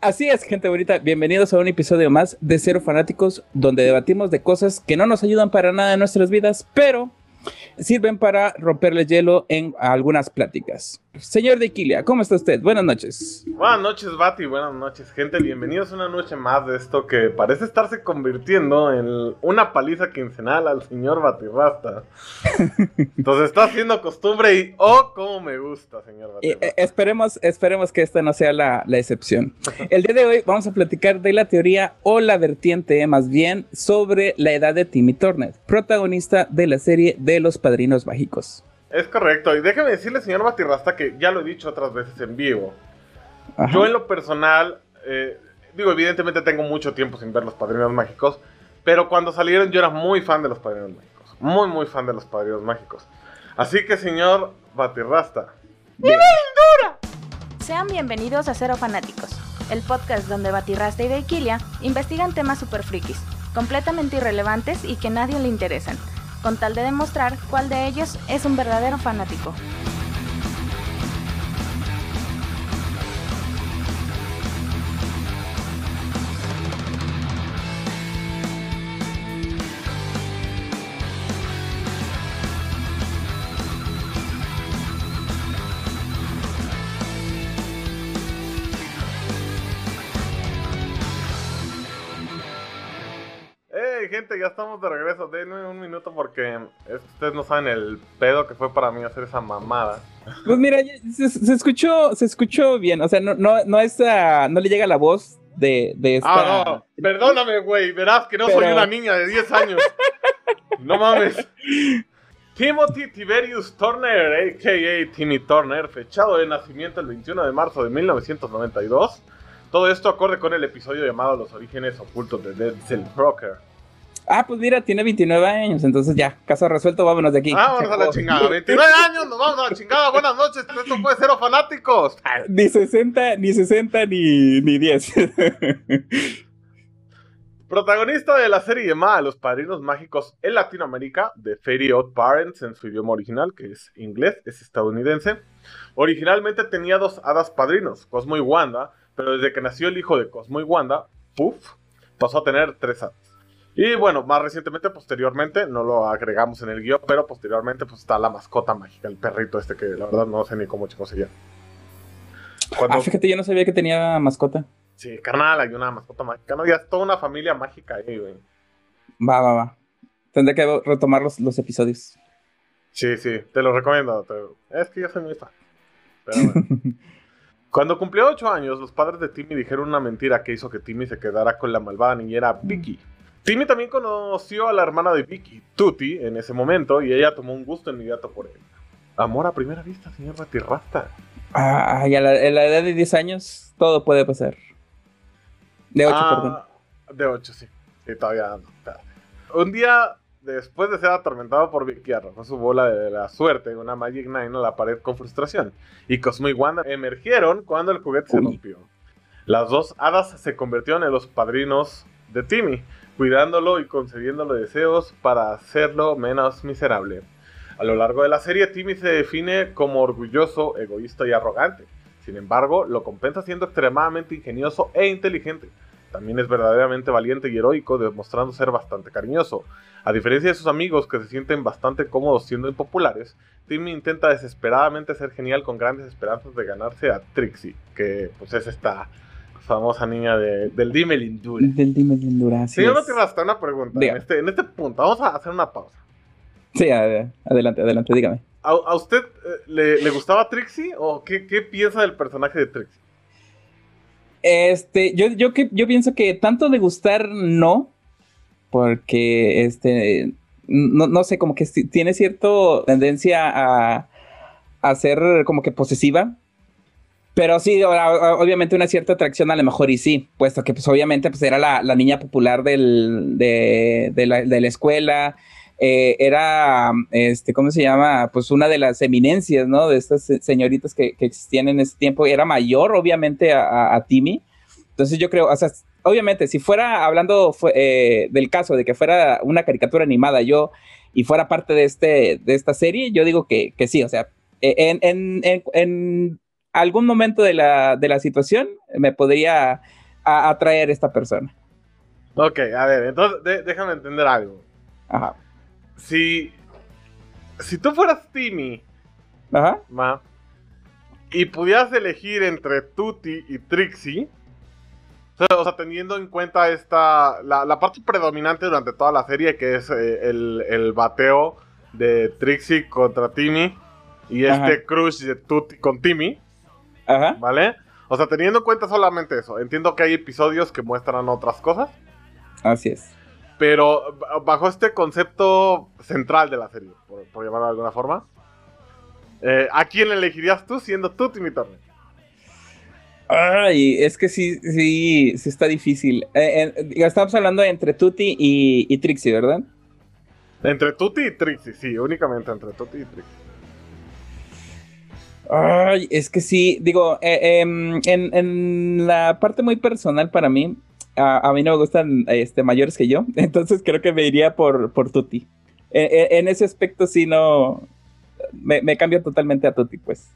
Así es, gente bonita. Bienvenidos a un episodio más de Cero Fanáticos, donde debatimos de cosas que no nos ayudan para nada en nuestras vidas, pero sirven para romperle hielo en algunas pláticas. Señor de Quilia, ¿cómo está usted? Buenas noches. Buenas noches, Bati. Buenas noches, gente. Bienvenidos a una noche más de esto que parece estarse convirtiendo en una paliza quincenal al señor Batirrasta. Entonces está haciendo costumbre y oh, cómo me gusta, señor Batirrasta. Eh, esperemos, esperemos que esta no sea la, la, excepción. El día de hoy vamos a platicar de la teoría o la vertiente, más bien, sobre la edad de Timmy Turner, protagonista de la serie de los Padrinos Mágicos. Es correcto, y déjeme decirle, señor Batirrasta, que ya lo he dicho otras veces en vivo. Yo en lo personal, eh, digo, evidentemente tengo mucho tiempo sin ver los Padrinos Mágicos, pero cuando salieron yo era muy fan de los Padrinos Mágicos. Muy, muy fan de los Padrinos Mágicos. Así que, señor Batirrasta. dura! Sean bienvenidos a Cero Fanáticos, el podcast donde Batirrasta y Deikilia investigan temas super frikis, completamente irrelevantes y que nadie le interesan con tal de demostrar cuál de ellos es un verdadero fanático. Gente, ya estamos de regreso. Denme un minuto porque ustedes no saben el pedo que fue para mí hacer esa mamada. Pues mira, se, escuchó, se escuchó bien. O sea, no, no, no, es, no le llega la voz de, de esta. Ah, no. Perdóname, güey. Verás que no soy una niña de 10 años. no mames. Timothy Tiberius Turner, a.k.a. Timmy Turner, fechado de nacimiento el 21 de marzo de 1992. Todo esto acorde con el episodio llamado Los orígenes ocultos de Dead Cell Broker. Ah, pues mira, tiene 29 años, entonces ya, caso resuelto, vámonos de aquí. Vámonos a la chingada, 29 años, nos vamos a la chingada, buenas noches, esto puede ser fanáticos. Ni 60, ni 60, ni, ni 10. Protagonista de la serie llamada Los Padrinos Mágicos en Latinoamérica, de Fairy Odd Parents en su idioma original, que es inglés, es estadounidense. Originalmente tenía dos hadas padrinos, Cosmo y Wanda, pero desde que nació el hijo de Cosmo y Wanda, puff, pasó a tener tres hadas. Y bueno, más recientemente, posteriormente, no lo agregamos en el guion, pero posteriormente pues está la mascota mágica, el perrito este que la verdad no sé ni cómo chicos se llama. Ah, fíjate, yo no sabía que tenía mascota. Sí, carnal, hay una mascota mágica. No, ya es toda una familia mágica ahí, güey. Va, va, va. Tendré que retomar los, los episodios. Sí, sí, te lo recomiendo. Es que yo soy muy fan. Pero bueno. Cuando cumplió 8 años, los padres de Timmy dijeron una mentira que hizo que Timmy se quedara con la malvada niñera Vicky. Timmy también conoció a la hermana de Vicky, Tutti, en ese momento, y ella tomó un gusto inmediato por él. Amor a primera vista, señor Batirrasta. Ay, a la, la, edad de 10 años todo puede pasar. De 8, ah, perdón. De 8, sí. Sí, todavía no. Un día, después de ser atormentado por Vicky, arrojó su bola de la suerte, una Magic Nine, a la pared con frustración. Y Cosmo y Wanda emergieron cuando el juguete se rompió. Las dos hadas se convirtieron en los padrinos de Timmy cuidándolo y concediéndole deseos para hacerlo menos miserable. A lo largo de la serie, Timmy se define como orgulloso, egoísta y arrogante. Sin embargo, lo compensa siendo extremadamente ingenioso e inteligente. También es verdaderamente valiente y heroico, demostrando ser bastante cariñoso. A diferencia de sus amigos que se sienten bastante cómodos siendo impopulares, Timmy intenta desesperadamente ser genial con grandes esperanzas de ganarse a Trixie, que pues es esta famosa niña de, del Dime Lindura. Del Dime Lindura, sí. Señor hasta una pregunta. En este, en este, punto, vamos a hacer una pausa. Sí, adelante, adelante, dígame. ¿A, usted eh, le, gustaba Trixie o qué, piensa del personaje de Trixie? Este, yo, yo, yo pienso que tanto de gustar no, porque este, no, no sé, como que tiene cierta tendencia a, a ser como que posesiva pero sí, obviamente una cierta atracción a lo mejor y sí, puesto que pues obviamente pues era la, niña popular del, de, la, escuela, eh, era, este, ¿cómo se llama? Pues una de las eminencias, ¿no? De estas señoritas que, existían en ese tiempo, era mayor obviamente a, Timmy. Entonces yo creo, o sea, obviamente si fuera hablando eh, del caso de que fuera una caricatura animada yo y fuera parte de, este, de esta serie, yo digo que, sí, o sea, en algún momento de la, de la situación me podría atraer esta persona. Ok, a ver, entonces déjame entender algo. Ajá. Si, si tú fueras Timmy, Ajá. y pudieras elegir entre Tutti y Trixie, o sea, teniendo en cuenta esta, la, parte predominante durante toda la serie, que es eh, el, bateo de Trixie contra Timmy y este crush de Tutti con Timmy, Ajá. ¿vale? O sea, teniendo en cuenta solamente eso, entiendo que hay episodios que muestran otras cosas. Así es. Pero bajo este concepto central de la serie, por, llamarlo de alguna forma, eh, ¿a quién elegirías tú siendo tú Timmy Turner? Ay, es que sí, sí, sí está difícil. Eh, eh, estamos hablando entre Tutti y, Trixie, ¿verdad? Entre Tutti y Trixie, sí, únicamente entre Tutti y Trixie. Ay, es que sí, digo, em, en, la parte muy personal para mí, a, mí no me gustan este, mayores que yo, entonces creo que me iría por, por Tutti. E, e, en, ese aspecto sí no, me, cambio totalmente a Tutti, pues.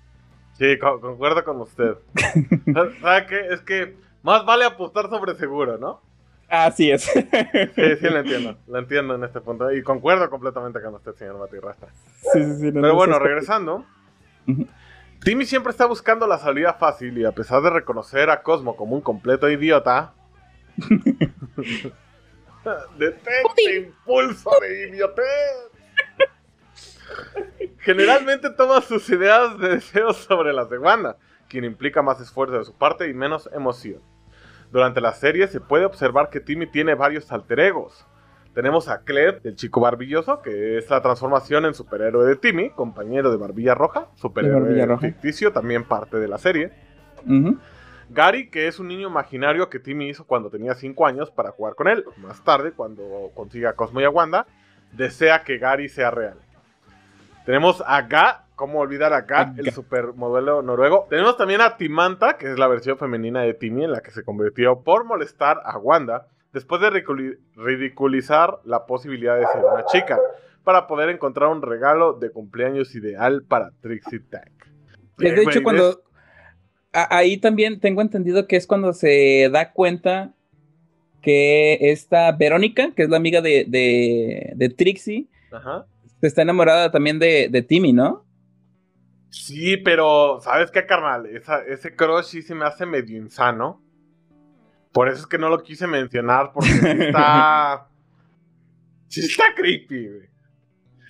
Sí, concuerdo con usted. ¿Sabe qué? Es que más vale apostar sobre seguro, ¿no? Así es. sí, sí, lo entiendo. Lo entiendo en este punto. Y concuerdo completamente con usted, señor Matirrasta. Sí, sí, sí. Pero bueno, regresando. Timmy siempre está buscando la salida fácil y a pesar de reconocer a Cosmo como un completo idiota, Detente impulso de idiotez. Generalmente toma sus ideas de deseos sobre las de Wanda, quien implica más esfuerzo de su parte y menos emoción. Durante la serie se puede observar que Timmy tiene varios alter egos. Tenemos a Cled, el chico barbilloso, que es la transformación en superhéroe de Timmy, compañero de Barbilla Roja, superhéroe ficticio, también parte de la serie. Gary, que es un niño imaginario que Timmy hizo cuando tenía 5 años para jugar con él. Más tarde, cuando consiga a Cosmo y a Wanda, desea que Gary sea real. Tenemos a Ga, ¿cómo olvidar a Ga, el supermodelo noruego? Tenemos también a Timanta, que es la versión femenina de Timmy, en la que se convirtió por molestar a Wanda, después de ridiculizar la posibilidad de ser una chica, para poder encontrar un regalo de cumpleaños ideal para Trixie Tech. De hecho, cuando, ahí también tengo entendido que es cuando se da cuenta que esta Verónica, que es la amiga de, de, Trixie, está enamorada también de, Timmy, ¿no? Sí, pero ¿sabes qué, carnal? ese crush sí se me hace medio insano. Por eso es que no lo quise mencionar, porque está. sí está creepy, güey.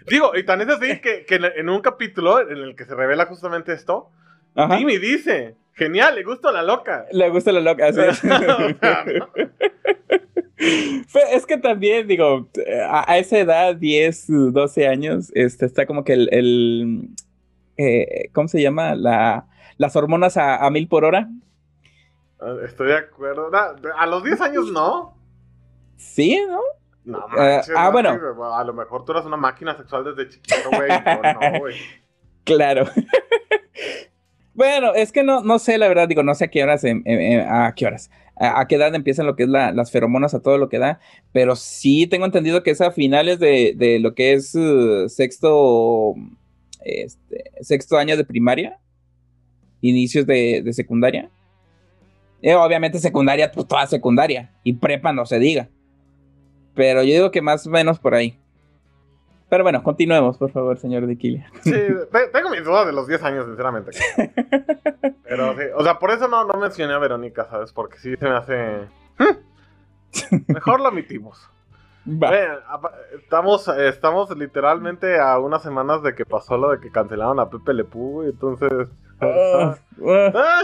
Digo, y tan es así que, en un capítulo en el que se revela justamente esto, Timmy dice: Genial, le gusta la loca. Le gusta la loca, sí. es que también, digo, a, esa edad, 10, 12 años, este, está como que el, eh, ¿cómo se llama? La, las hormonas a, mil por hora. Ah, estoy de acuerdo. a los 10 años no. Sí, ¿no? No, eh, ah, bueno. A lo mejor tú eras una máquina sexual desde chiquito, güey. no, güey. Claro. Bueno, es que no, no sé, la verdad, digo, no sé a qué horas, em, em, em, a qué horas, a, qué edad empiezan lo que es las feromonas a todo lo que da, pero sí tengo entendido que es a finales de, lo que es uh, sexto, este, sexto año de primaria, inicios de, secundaria. Eh, obviamente secundaria, pues toda secundaria, y prepa no se diga. Pero yo digo que más o menos por ahí. Pero bueno, continuemos, por favor, señor Diquilia. Sí, tengo mis dudas de los 10 años, sinceramente. Pero sí, o sea, por eso no, no mencioné a Verónica, ¿sabes? Porque sí se me hace... Mejor lo omitimos. estamos, estamos literalmente a unas semanas de que pasó lo de que cancelaron a Pepe Le Pew, entonces... Ah, ah. Ah,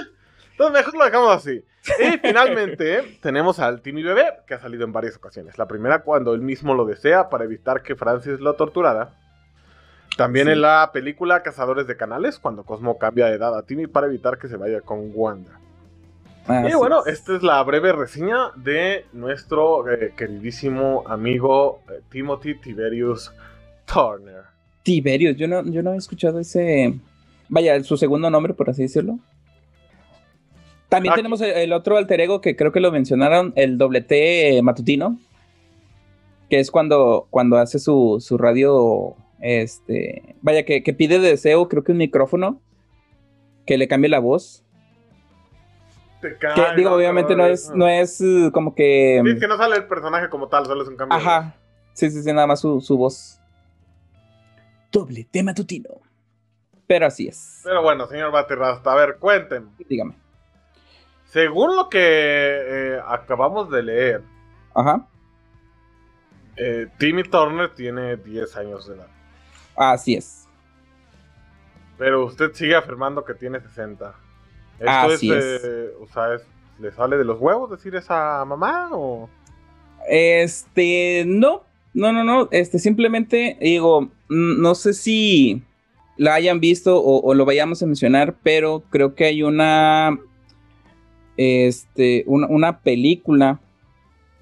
entonces mejor lo dejamos así. Y finalmente tenemos al Timmy Bebé, que ha salido en varias ocasiones. La primera cuando él mismo lo desea para evitar que Francis lo torturara. También en la película Cazadores de Canales, cuando Cosmo cambia de edad a Timmy para evitar que se vaya con Wanda. y bueno, esta es la breve reseña de nuestro eh, queridísimo amigo eh, Timothy Tiberius Turner. Tiberius, yo no, yo no he escuchado ese. Vaya, su segundo nombre, por así decirlo. También tenemos el, otro alter ego que creo que lo mencionaron, el doble T matutino, que es cuando, cuando hace su, radio, este, vaya, que, pide deseo, creo que un micrófono, que le cambie la voz. Te Que, cae, digo, obviamente no es, no es uh, como que. Sí, es que no sale el personaje como tal, solo es un cambio. Ajá. Sí, sí, sí, nada más su, su voz. Doble tema tutino. Pero así es. Pero bueno, señor Batirrasta, a ver, cuéntenme. Dígame. Según lo que eh, acabamos de leer, Ajá. eh, Timmy Turner tiene 10 años de edad. Así es. Pero usted sigue afirmando que tiene 60. ¿Esto Así es, es. eh, o sea, es- ¿le sale de los huevos decir esa mamá o...? Este, no, no, no, no. Este, simplemente digo, no sé si la hayan visto o, o lo vayamos a mencionar, pero creo que hay una, este, una, película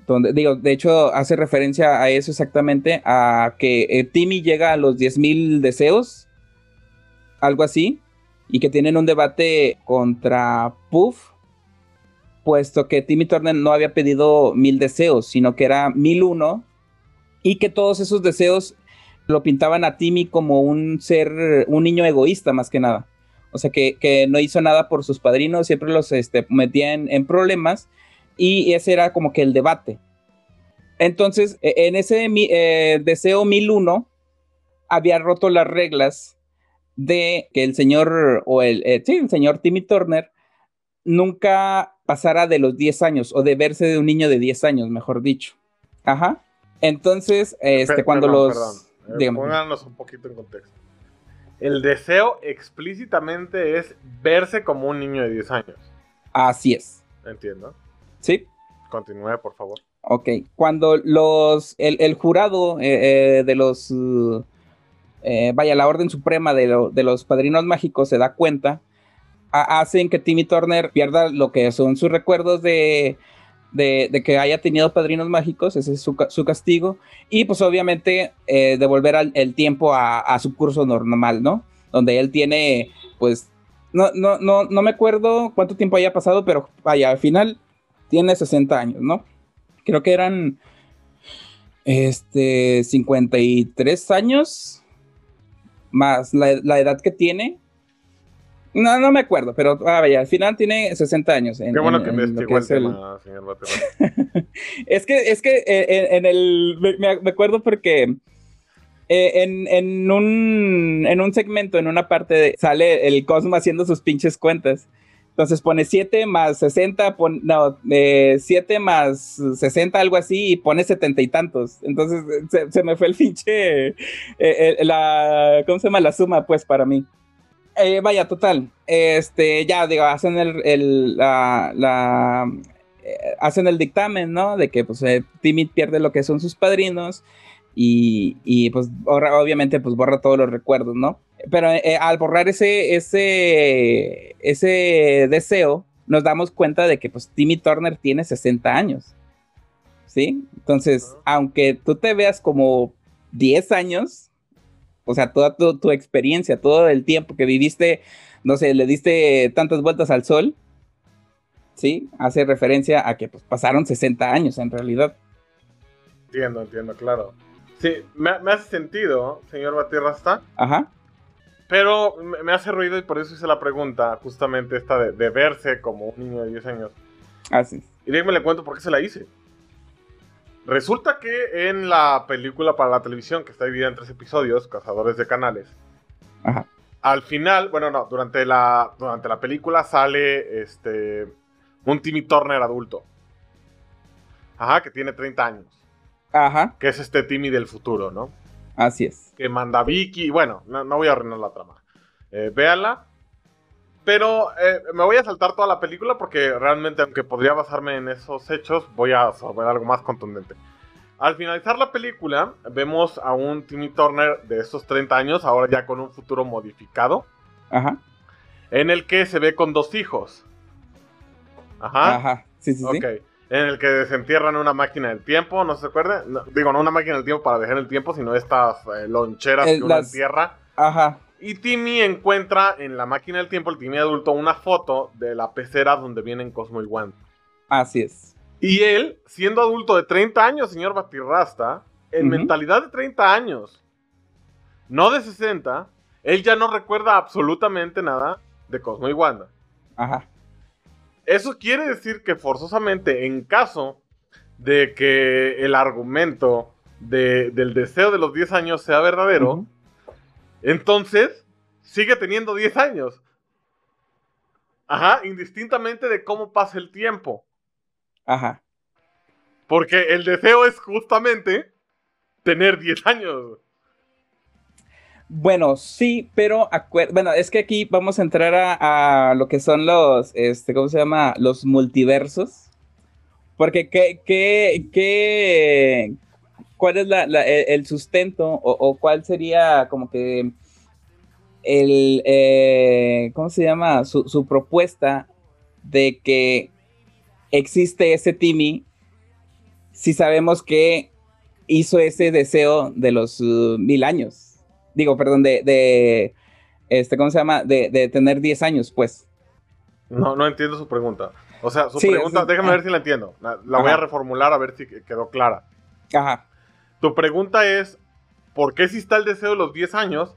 donde, digo, de hecho hace referencia a eso exactamente, a que eh, Timmy llega a los 10.000 deseos, algo así, y que tienen un debate contra Puff, puesto que Timmy Turner no había pedido mil deseos, sino que era mil uno, y que todos esos deseos lo pintaban a Timmy como un ser, un niño egoísta más que nada. O sea, que, que no hizo nada por sus padrinos, siempre los este, metía en, en problemas, y ese era como que el debate. Entonces, e- en ese eh, deseo 1001, había roto las reglas de que el señor, o el, eh, sí, el señor Timmy Turner, nunca pasara de los 10 años, o de verse de un niño de 10 años, mejor dicho. Ajá. Entonces, este, cuando perdón, los... perdón. Eh, pónganos un poquito en contexto. El deseo explícitamente es verse como un niño de 10 años. Así es. Entiendo. ¿Sí? Continúe, por favor. Ok. Cuando los... El, el jurado eh, eh, de los... eh, vaya, la Orden Suprema de, lo- de los Padrinos Mágicos se da cuenta, ha- hacen que Timmy Turner pierda lo que son sus recuerdos de, de, que haya tenido Padrinos Mágicos, ese es su, su castigo, y pues obviamente eh, devolver al- el tiempo a, a su curso normal, ¿no? Donde él tiene, pues, no, no, no, no me acuerdo cuánto tiempo haya pasado, pero vaya, al final tiene 60 años, ¿no? Creo que eran, este, 53 años más la, la edad que tiene. No, no me acuerdo, pero ah, vaya, al final tiene 60 años. en- Qué bueno en- que investigó el tema, señor es que, es que eh, en, en el. Me, me acuerdo porque. eh, en, en un, en un segmento, en una parte, de- sale el Cosmo haciendo sus pinches cuentas. Entonces pone 7 más 60, pon- no, 7 más 60, algo así, y pone 70 y tantos. Entonces se, se me fue el pinche. eh, eh, la, ¿Cómo se llama? La suma, pues, para mí. Eh, vaya, total. Este, ya, digo, hacen el, el- la, la, eh, hacen el dictamen, ¿no? De que, pues, eh, Timmy pierde lo que son sus padrinos y, y, pues, borra- obviamente, pues, borra todos los recuerdos, ¿no? Pero eh, al borrar ese, ese, ese deseo, nos damos cuenta de que, pues, Timmy Turner tiene 60 años, ¿sí? Entonces, aunque tú te veas como 10 años, o sea, toda tu, tu experiencia, todo el tiempo que viviste, no sé, le diste tantas vueltas al sol, ¿sí? Hace referencia a que pues, pasaron 60 años en realidad. Entiendo, entiendo, claro. Sí, me, me hace sentido, señor Batirrasta, Ajá. pero me, hace ruido y por eso hice la pregunta, justamente esta de, de verse como un niño de 10 años. Así. Y déjenme le cuento por qué se la hice. Resulta que en la película para la televisión, que está dividida en tres episodios, Cazadores de Canales, Ajá. al final, bueno, no, durante la, durante la película sale este un Timmy Turner adulto. Ajá, que tiene 30 años. Ajá. Que es este Timmy del futuro, ¿no? Así es. que manda Vicky. Bueno, no, no voy a arruinar la trama. Eh, véanla. Pero eh, me voy a saltar toda la película porque realmente, aunque podría basarme en esos hechos, voy a sobre algo más contundente. Al finalizar la película, vemos a un Timmy Turner de esos 30 años, ahora ya con un futuro modificado, Ajá. en el que se ve con dos hijos. Ajá. Ajá. Sí, sí, sí. Ok. En el que desentierran una máquina del tiempo, ¿no se acuerdan? No, digo, no una máquina del tiempo para dejar el tiempo, sino estas eh, loncheras El- que uno las- entierra. Ajá. Y Timmy encuentra en la máquina del tiempo, el Timmy adulto, una foto de la pecera donde vienen Cosmo y Wanda. Así es. Y él, siendo adulto de 30 años, señor Batirrasta, en mentalidad de 30 años, no de 60, él ya no recuerda absolutamente nada de Cosmo y Wanda. Ajá. Eso quiere decir que forzosamente, en caso de que el argumento del deseo de los 10 años sea verdadero, entonces sigue teniendo 10 años. Ajá, indistintamente de cómo pasa el tiempo. Ajá. Porque el deseo es justamente tener 10 años. Bueno, sí, pero bueno, es que aquí vamos a entrar a, lo que son los, este, ¿cómo se llama? Los multiversos. Porque qué, qué, qué, cuál es el, sustento o, cuál sería como que el, eh, ¿cómo se llama? Su, propuesta de que existe ese Timmy si sabemos que hizo ese deseo de los uh, mil años. Digo, perdón, de, este, ¿cómo se llama? De, tener 10 años, pues. No, no entiendo su pregunta. O sea, su pregunta, déjame ver si la entiendo. La, voy a reformular a ver si quedó clara. Ajá. Tu pregunta es, ¿por qué si está el deseo de los 10 años,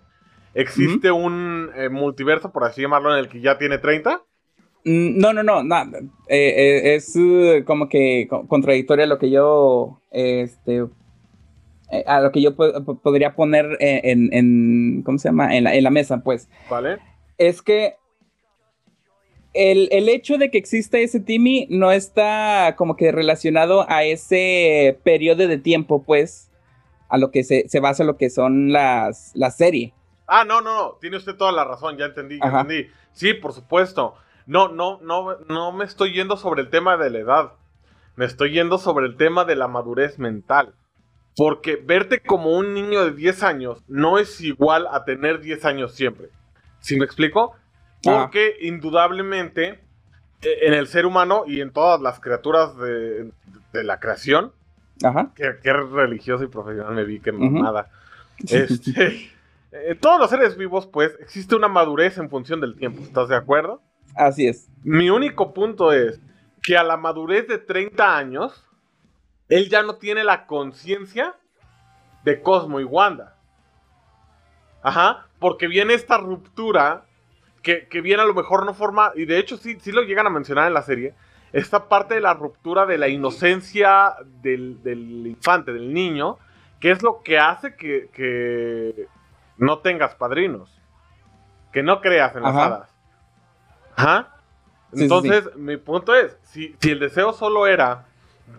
existe un eh, multiverso, por así llamarlo, en el que ya tiene 30? Mm, no, no, no, no. Eh, eh, es uh, como que contradictorio a lo que yo, este, a lo que yo podría poner en, ¿cómo se llama? En la, en la mesa, pues. Vale. Es que el, hecho de que exista ese Timmy no está como que relacionado a ese periodo de tiempo, pues, a lo que se, basa lo que son las, la serie. Ah, no, no, no, tiene usted toda la razón, ya entendí, ya entendí. Sí, por supuesto. No, no, no, no me estoy yendo sobre el tema de la edad. Me estoy yendo sobre el tema de la madurez mental. Porque verte como un niño de 10 años no es igual a tener 10 años siempre. ¿Sí me explico? Ah. Porque indudablemente e, en el ser humano y en todas las criaturas de, la creación, Ajá. Que, religioso y profesional me vi, que nada. Este, en todos los seres vivos, pues, existe una madurez en función del tiempo. ¿Estás de acuerdo? Así es. Mi único punto es que a la madurez de 30 años, él ya no tiene la conciencia de Cosmo y Wanda. Ajá, porque viene esta ruptura que, que, bien a lo mejor no forma, y de hecho sí, sí lo llegan a mencionar en la serie, esta parte de la ruptura de la inocencia del, infante, del niño, que es lo que hace que, no tengas padrinos, que no creas en las hadas. Ajá. Entonces, mi punto es, si, si el deseo solo era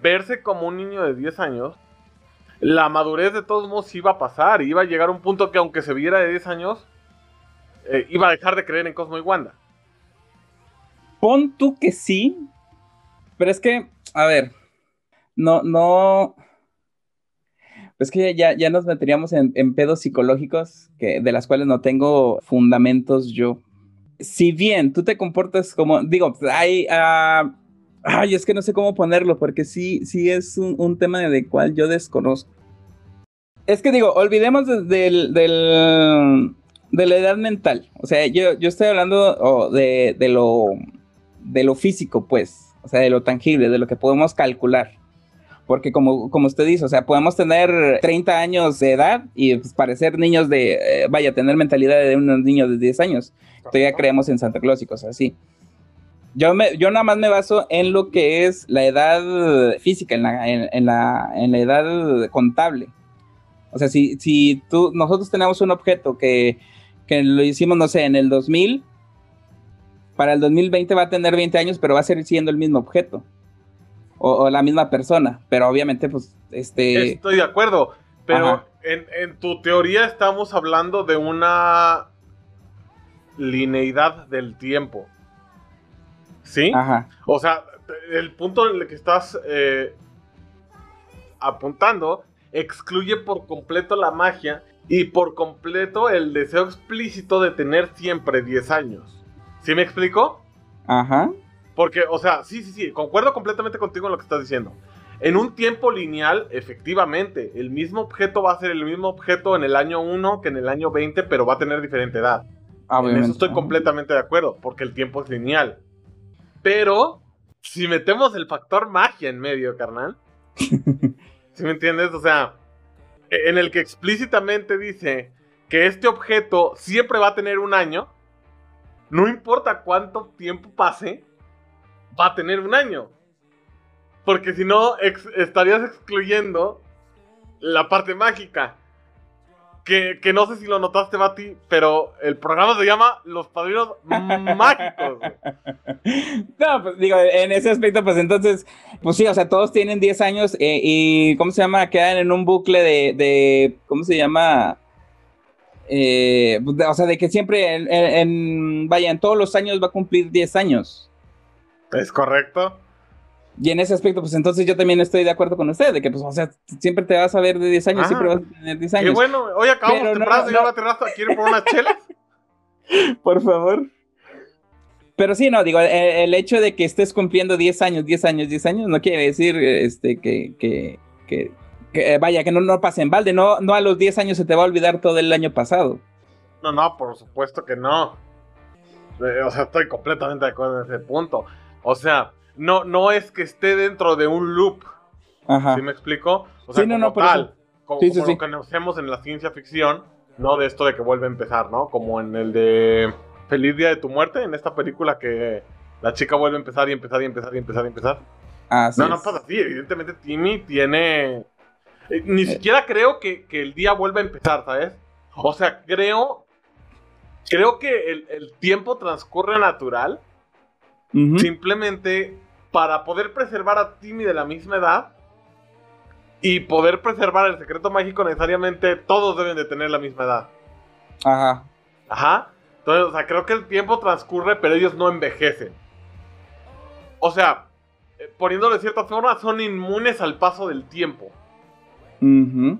verse como un niño de 10 años, la madurez de todos modos iba a pasar, iba a llegar a un punto que aunque se viera de 10 años, eh, iba a dejar de creer en Cosmo y Wanda. Pon tú que sí, pero es que, a ver, no, no. Es que ya, ya nos meteríamos en, pedos psicológicos que, de las cuales no tengo fundamentos yo. Si bien tú te comportas como, digo, hay, uh, ay, es que no sé cómo ponerlo, porque sí, sí es un, tema de cual yo desconozco. Es que digo, olvidemos del, de la edad mental. O sea, yo, yo estoy hablando de, lo, de lo físico, pues. O sea, de lo tangible, de lo que podemos calcular. Porque como, como usted dice, o sea, podemos tener 30 años de edad y pues, parecer niños de, eh, vaya, tener mentalidad de unos niños de 10 años. Todavía creemos en Santa Claus y cosas así. Yo, me, yo nada más me baso en lo que es la edad física, en la, en, la, en la edad contable. O sea, si, si tú, nosotros tenemos un objeto que que lo hicimos, no sé, en el 2000, para el 2020 va a tener 20 años, pero va a seguir siendo el mismo objeto. O, la misma persona, pero obviamente, pues, este... Estoy de acuerdo, pero en, tu teoría estamos hablando de una lineidad del tiempo. ¿Sí? Ajá. O sea, el punto en el que estás eh, apuntando excluye por completo la magia y por completo el deseo explícito de tener siempre 10 años. ¿Sí me explico? Ajá. Porque, o sea, sí, sí, sí, concuerdo completamente contigo en lo que estás diciendo. En un tiempo lineal, efectivamente, el mismo objeto va a ser el mismo objeto en el año 1 que en el año 20, pero va a tener diferente edad. En eso estoy completamente de acuerdo, porque el tiempo es lineal. Pero, si metemos el factor magia en medio, carnal. ¿Sí me entiendes? O sea, en el que explícitamente dice que este objeto siempre va a tener un año, no importa cuánto tiempo pase, va a tener un año. Porque si no, estarías excluyendo la parte mágica. Que, no sé si lo notaste, Bati, pero el programa se llama Los Padrinos Mágicos. No, pues digo, en ese aspecto, pues entonces, pues sí, o sea, todos tienen 10 años eh, y, ¿cómo se llama? Quedan en un bucle de, ¿cómo se llama? Eh, o sea, de que siempre, en, vaya, en todos los años va a cumplir 10 años. Es correcto. Y en ese aspecto, pues entonces yo también estoy de acuerdo con usted, de que, pues, o sea, siempre te vas a ver de 10 años, siempre vas a tener 10 años. Qué bueno, hoy acabamos Pero temprano, no, no, señor ¿quiere por unas chelas? por favor. Pero sí, no, digo, el, hecho de que estés cumpliendo 10 años, 10 años, 10 años, no quiere decir este, que, que, que, que vaya, que no, no pase en balde, no, no a los 10 años se te va a olvidar todo el año pasado. No, no, por supuesto que no. Eh, o sea, estoy completamente de acuerdo en ese punto. O sea, no, no es que esté dentro de un loop. Ajá. ¿Sí me explico? O sea, sí, no, no, tal, como, lo conocemos en la ciencia ficción, no de esto de que vuelve a empezar, ¿no? Como en el de Feliz Día de tu Muerte, en esta película que la chica vuelve a empezar y empezar y empezar y empezar y empezar. No, no pasa así. Evidentemente, Timmy tiene. Eh, ni siquiera creo que, el día vuelva a empezar, ¿sabes? O sea, creo. Creo que el, tiempo transcurre natural. Simplemente para poder preservar a Timmy de la misma edad y poder preservar el secreto mágico necesariamente todos deben de tener la misma edad. Ajá. Ajá. Entonces, o sea, creo que el tiempo transcurre, pero ellos no envejecen. O sea, eh, poniéndolo de cierta forma, son inmunes al paso del tiempo. Uh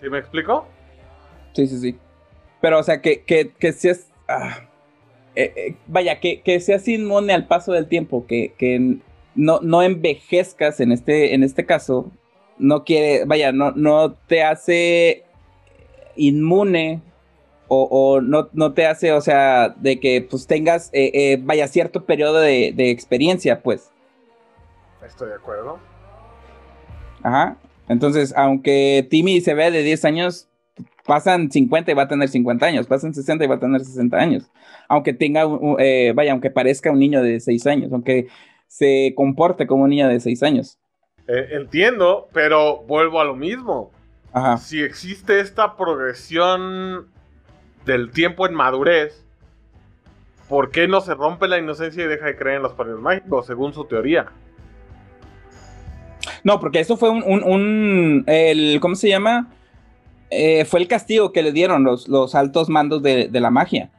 ¿Sí me explico? Sí, sí, sí. Pero, o sea, que, que, que si es... Ah, eh, eh, vaya, que, que, seas inmune al paso del tiempo, que, que no, no, envejezcas en este, en este caso, no quiere, vaya, no, no te hace inmune o, no, no, te hace, o sea, de que pues tengas, eh, vaya, cierto periodo de, de, experiencia, pues. Estoy de acuerdo. Ajá. Entonces, aunque Timmy se ve de 10 años, pasan 50 y va a tener 50 años, pasan 60 y va a tener 60 años. Aunque tenga, eh, vaya, aunque parezca un niño de 6 años, aunque se comporte como un niño de 6 años. Eh, entiendo, pero vuelvo a lo mismo. Ajá. Si existe esta progresión del tiempo en madurez, ¿por qué no se rompe la inocencia y deja de creer en los padres mágicos, según su teoría? No, porque eso fue un, un, un el, ¿cómo se llama? Eh, fue el castigo que le dieron los, los altos mandos de, la magia.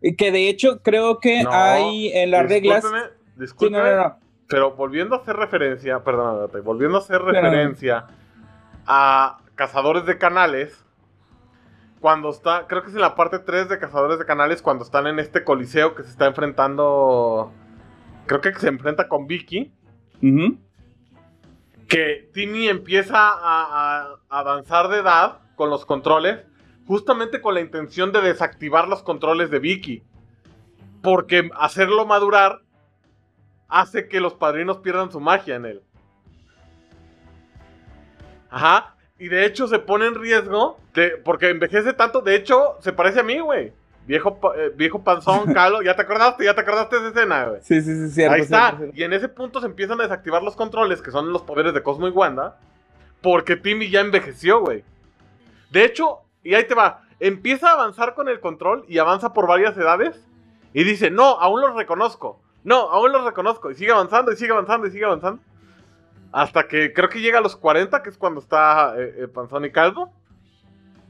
Y que de hecho creo que hay en las reglas. Discúlpeme, pero volviendo a hacer referencia, perdónate, volviendo a hacer referencia a cazadores de canales. Cuando está, creo que es en la parte 3 de Cazadores de Canales, cuando están en este coliseo que se está enfrentando. Creo que se enfrenta con Vicky que Timmy empieza a, avanzar de edad con los controles, justamente con la intención de desactivar los controles de Vicky. Porque hacerlo madurar hace que los padrinos pierdan su magia en él. Ajá. Y de hecho se pone en riesgo porque envejece tanto. De hecho, se parece a mí, güey. Viejo, eh, viejo panzón, calo. ¿Ya te acordaste? ¿Ya te acordaste de esa escena, güey? Sí, sí, sí, cierto. Ahí está. Y en ese punto se empiezan a desactivar los controles, que son los poderes de Cosmo y Wanda. Porque Timmy ya envejeció, güey. De hecho, y ahí te va. Empieza a avanzar con el control y avanza por varias edades. Y dice, no, aún los reconozco. No, aún los reconozco. Y sigue avanzando, y sigue avanzando, y sigue avanzando. Hasta que creo que llega a los 40, que es cuando está eh, eh, Panzón y Calvo.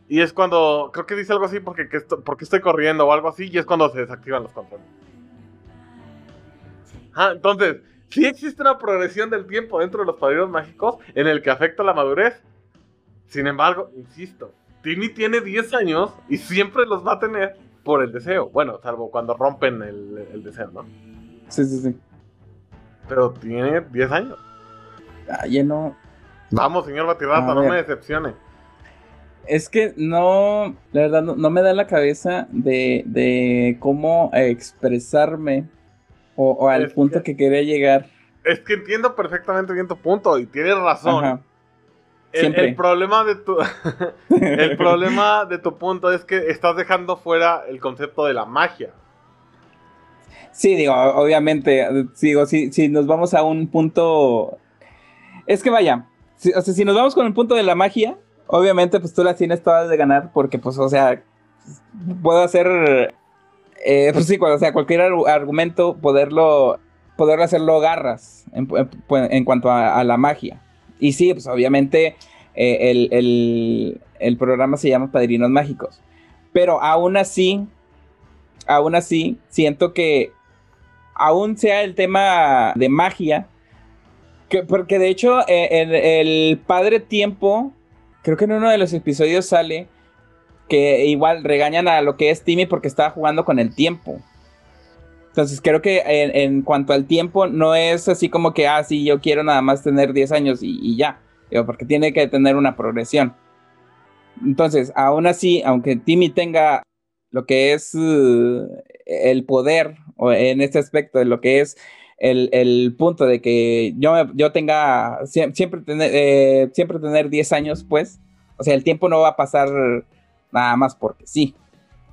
Y es cuando, creo que dice algo así porque, porque estoy corriendo o algo así, y es cuando se desactivan los controles. Ah, entonces, sí existe una progresión del tiempo dentro de los padrinos mágicos en el que afecta la madurez. Sin embargo, insisto, Timmy tiene 10 años y siempre los va a tener por el deseo. Bueno, salvo cuando rompen el, deseo, ¿no? Sí, sí, sí. Pero tiene 10 años. Ah, lleno. Vamos, señor Batirrata, no me decepcione. Es que no, la verdad, no, me da la cabeza de, cómo expresarme o, al punto que, quería llegar. Es que entiendo perfectamente bien tu punto y tienes razón. El, problema de tu el problema de tu punto es que estás dejando fuera el concepto de la magia. Sí, digo, obviamente, digo, si, si nos vamos a un punto... Es que vaya, o sea, si nos vamos con el punto de la magia, obviamente pues tú las tienes todas de ganar porque pues, o sea, puedo hacer, eh, pues sí, o sea, cualquier argumento, poderlo, poderlo hacerlo garras en, en, cuanto a, la magia. Y sí, pues obviamente eh, el, el, el programa se llama Padrinos Mágicos. Pero aún así, aún así, siento que aún sea el tema de magia, que, porque de hecho eh, el, Padre Tiempo, creo que en uno de los episodios sale que igual regañan a lo que es Timmy porque estaba jugando con el tiempo. Entonces creo que en, cuanto al tiempo no es así como que, ah, sí, yo quiero nada más tener 10 años y, ya, porque tiene que tener una progresión. Entonces, aún así, aunque Timmy tenga lo que es uh, el poder, o en este aspecto, de lo que es el, punto de que yo, yo tenga, siempre tener, eh, siempre tener 10 años, pues, o sea, el tiempo no va a pasar nada más porque sí.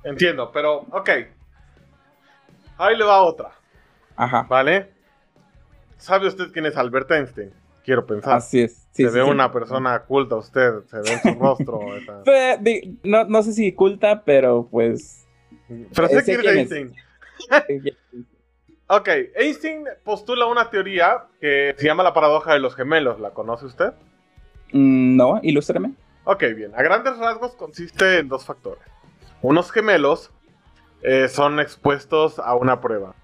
Entiendo, pero, ok. Ahí le va otra. Ajá. ¿Vale? ¿Sabe usted quién es Albert Einstein? Quiero pensar. Así es. se ve una persona culta usted, se ve en su rostro. no, no sé si culta, pero pues. Pero sé quién es Einstein. Ok, Einstein postula una teoría que se llama la paradoja de los gemelos. ¿La conoce usted? Mm, no, ilústreme. Ok, bien. A grandes rasgos consiste en dos factores. Unos gemelos eh, son expuestos a una prueba.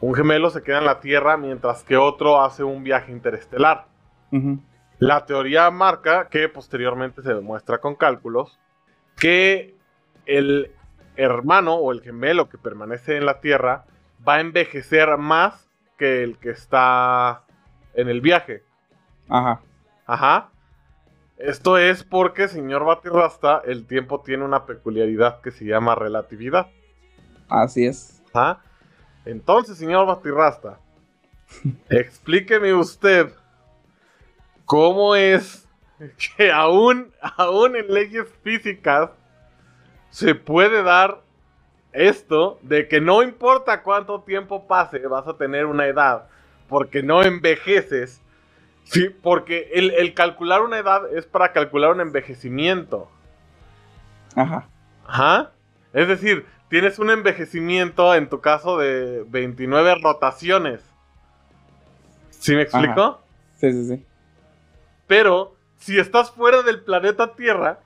Un gemelo se queda en la Tierra mientras que otro hace un viaje interestelar. La teoría marca que posteriormente se demuestra con cálculos que el hermano o el gemelo que permanece en la Tierra va a envejecer más que el que está en el viaje. Ajá. Ajá. Esto es porque, señor Batirrasta, el tiempo tiene una peculiaridad que se llama relatividad. Así es. Ajá. Entonces, señor Batirrasta, explíqueme usted cómo es que aún, aún en leyes físicas se puede dar esto de que no importa cuánto tiempo pase, vas a tener una edad, porque no envejeces. Sí, porque el, calcular una edad es para calcular un envejecimiento. Ajá. Ajá. Es decir, tienes un envejecimiento en tu caso de 29 rotaciones. ¿Sí me explico? Sí, sí, sí. Pero si estás fuera del planeta Tierra,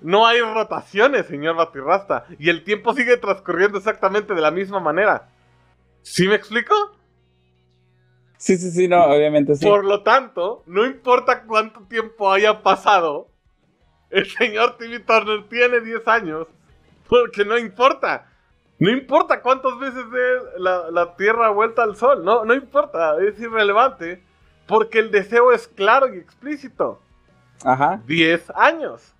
no hay rotaciones, señor Batirrasta. Y el tiempo sigue transcurriendo exactamente de la misma manera. ¿Sí me explico? Sí, sí, sí, no, obviamente sí. Por lo tanto, no importa cuánto tiempo haya pasado, el señor Timmy Turner tiene 10 años, porque no importa. No importa cuántas veces dé la, la Tierra vuelta al Sol, no, no importa, es irrelevante porque el deseo es claro y explícito. Ajá. 10 años.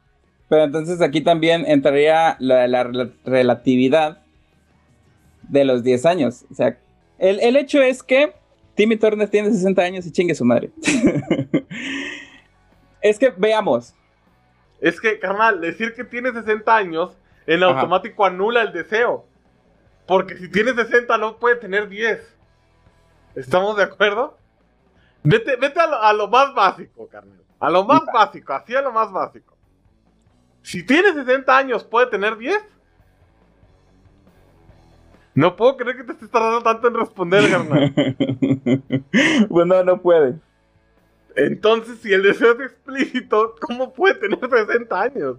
Pero entonces aquí también entraría la, relatividad de los 10 años. O sea, el, hecho es que Timmy Turner tiene 60 años y chingue su madre. es que veamos. Es que, carnal, decir que tiene 60 años en automático anula el deseo. Porque si tiene 60 no puede tener 10. ¿Estamos de acuerdo? Vete, a, lo, más básico, carnal. A lo más básico, así a lo más básico. Si tiene 60 años, ¿puede tener 10? No puedo creer que te estés tardando tanto en responder, carnal. bueno, no puede. Entonces, si el deseo es explícito, ¿cómo puede tener 60 años?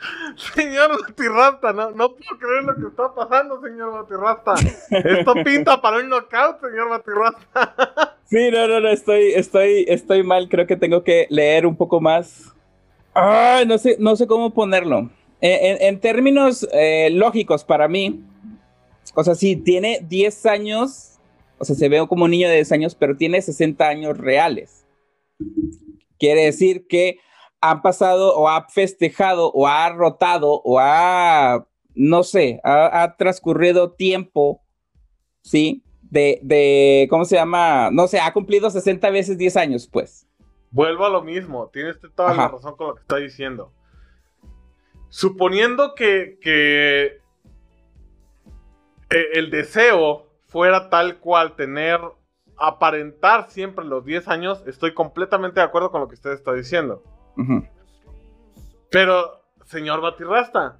Señor Batirrasta, no, no puedo creer lo que está pasando, señor Batirrasta. Esto pinta para un knockout, señor Batirrasta. Sí, no, no, no, estoy, estoy, estoy mal. Creo que tengo que leer un poco más. No sé, no sé cómo ponerlo. En, términos eh, lógicos, para mí, o sea, si tiene 10 años, o sea, se ve como un niño de 10 años, pero tiene 60 años reales. Quiere decir que han pasado o ha festejado o ha rotado o ha, no sé, ha, transcurrido tiempo, ¿sí? De, de, ¿cómo se llama? No sé, ha cumplido 60 veces 10 años, pues. Vuelvo a lo mismo, tienes toda la razón con lo que está diciendo. Suponiendo que, que eh, el deseo fuera tal cual tener, aparentar siempre los 10 años, estoy completamente de acuerdo con lo que usted está diciendo. Pero, señor Batirrasta,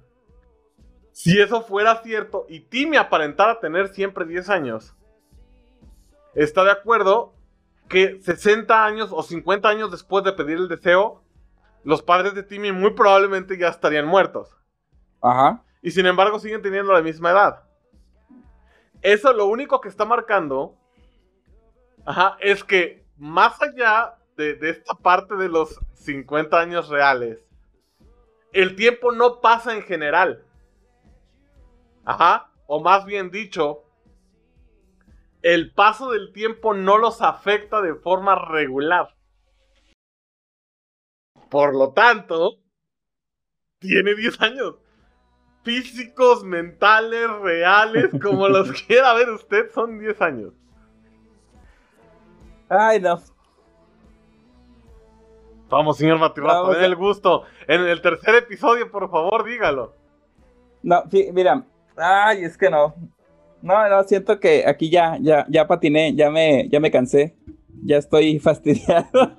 si eso fuera cierto y Timmy aparentara tener siempre 10 años, está de acuerdo que 60 años o 50 años después de pedir el deseo, los padres de Timmy muy probablemente ya estarían muertos. Ajá. Y sin embargo siguen teniendo la misma edad. Eso lo único que está marcando ajá, es que más allá de, de esta parte de los 50 años reales, el tiempo no pasa en general. Ajá. O más bien dicho, el paso del tiempo no los afecta de forma regular. Por lo tanto, tiene 10 años. Físicos, mentales, reales, como los quiera ver usted, son 10 años. Ay, no. Vamos, señor Matirrato, den el gusto. En el tercer episodio, por favor, dígalo. No, mira. Ay, es que no. No, no, siento que aquí ya, ya, ya patiné, ya me, ya me cansé. Ya estoy fastidiado.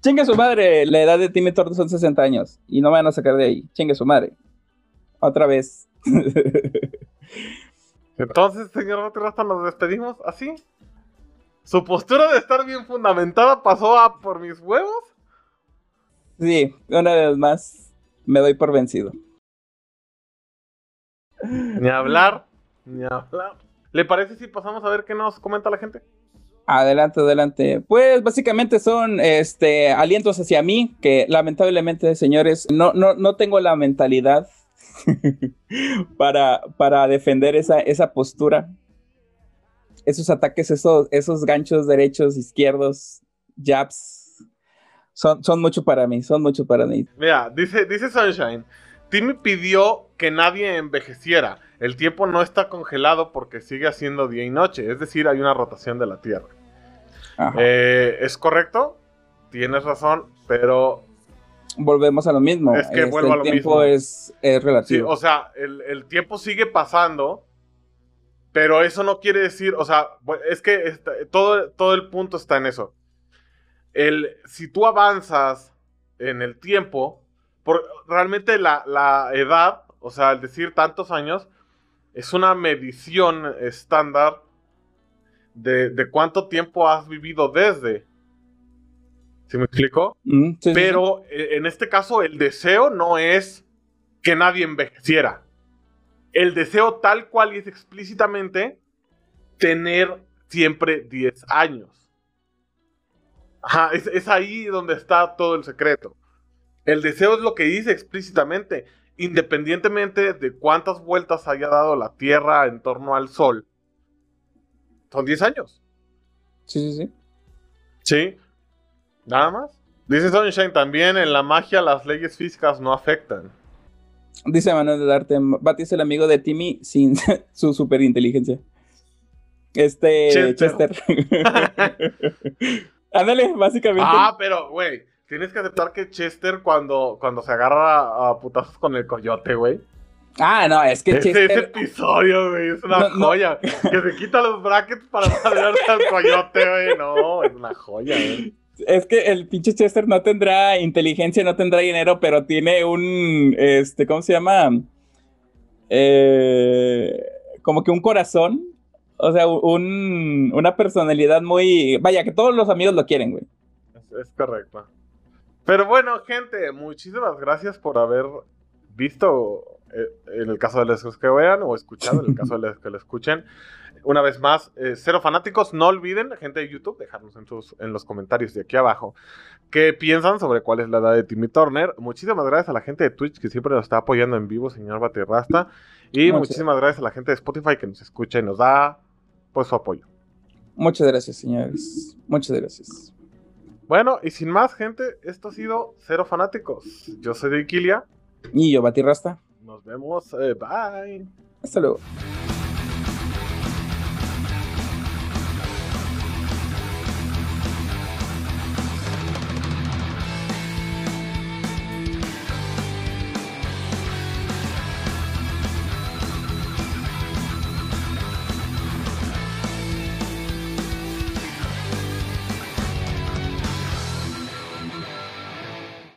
Chingue su madre, la edad de Timmy Turtle son 60 años. Y no me van a sacar de ahí. Chingue su madre. Otra vez. Entonces, señor Batirrasta, nos despedimos así. ¿Su postura de estar bien fundamentada pasó a por mis huevos? Sí, una vez más me doy por vencido. Ni hablar, ni hablar. ¿Le parece si pasamos a ver qué nos comenta la gente? Adelante, adelante. Pues básicamente son este alientos hacia mí, que lamentablemente, señores, no, no, no tengo la mentalidad para, para defender esa, esa postura. Esos ataques, esos, esos ganchos derechos, izquierdos, jabs, son, son mucho para mí, son mucho para mí. Mira, dice, dice Sunshine, Timmy pidió que nadie envejeciera. El tiempo no está congelado porque sigue haciendo día y noche. Es decir, hay una rotación de la Tierra. Eh, ¿Es correcto? Tienes razón, pero... Volvemos a lo mismo. Es que este, vuelvo a lo el tiempo mismo. Es, es relativo. Sí, o sea, el, el, tiempo sigue pasando, pero eso no quiere decir, o sea, es que está, todo, todo el punto está en eso. El, si tú avanzas en el tiempo, por, realmente la, la, edad, o sea, el decir tantos años, es una medición estándar de, de cuánto tiempo has vivido desde. ¿Sí me explico? Mm, sí, Pero sí. en este caso el deseo no es que nadie envejeciera. El deseo tal cual y es explícitamente tener siempre 10 años. Ajá, es, es ahí donde está todo el secreto. El deseo es lo que dice explícitamente, independientemente de cuántas vueltas haya dado la Tierra en torno al Sol. Son 10 años. Sí, sí, sí. Sí. Nada más. Dice Sunshine también, en la magia las leyes físicas no afectan. Dice Manuel de Darte, Bati es el amigo de Timmy sin su superinteligencia. Este, Chester. Chester. Ándale, básicamente. Ah, pero, güey, tienes que aceptar que Chester cuando, cuando se agarra a putazos con el coyote, güey. Ah, no, es que Ese, Chester... ese episodio, güey, es una No, no. joya. Que se quita los brackets para madrearse al coyote, güey. No, es una joya, güey. Es que el pinche Chester no tendrá inteligencia, no tendrá dinero, pero tiene un, este, ¿cómo se llama? Eh, como que un corazón, o sea, un, una personalidad muy, vaya, que todos los amigos lo quieren, güey. Es, es correcto. Pero bueno, gente, muchísimas gracias por haber visto, eh, en el caso de los que vean, o escuchado, en el caso de los que lo escuchen. Una vez más, eh, cero fanáticos, no olviden, gente de YouTube, dejarnos en, sus, en los comentarios de aquí abajo qué piensan sobre cuál es la edad de Timmy Turner. Muchísimas gracias a la gente de Twitch que siempre nos está apoyando en vivo, señor Batirrasta. Y Muchas- muchísimas gracias a la gente de Spotify que nos escucha y nos da pues su apoyo. Muchas gracias, señores. Muchas gracias. Bueno, y sin más, gente, esto ha sido Cero Fanáticos. Yo soy de Iquilia. Y yo, Batirrasta. Nos vemos. eh, bye. Hasta luego.